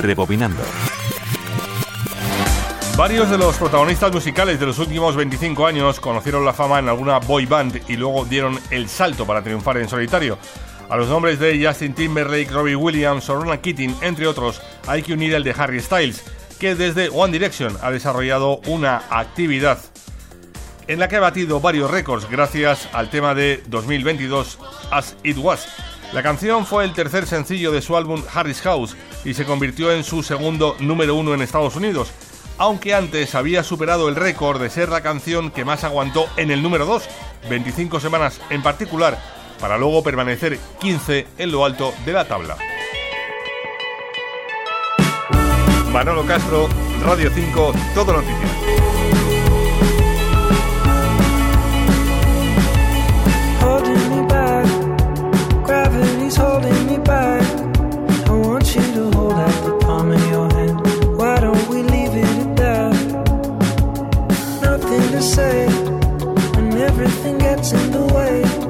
Rebobinando. Varios de los protagonistas musicales de los últimos 25 años conocieron la fama en alguna boy band y luego dieron el salto para triunfar en solitario. A los nombres de Justin Timberlake, Robbie Williams o Keating, entre otros, hay que unir el de Harry Styles, que desde One Direction ha desarrollado una actividad en la que ha batido varios récords gracias al tema de 2022 As It Was. La canción fue el tercer sencillo de su álbum Harry's House y se convirtió en su segundo número uno en Estados Unidos, aunque antes había superado el récord de ser la canción que más aguantó en el número 2, 25 semanas en particular, para luego permanecer 15 en lo alto de la tabla. Castro, Radio 5, Todo Noticias. nothing gets in the way.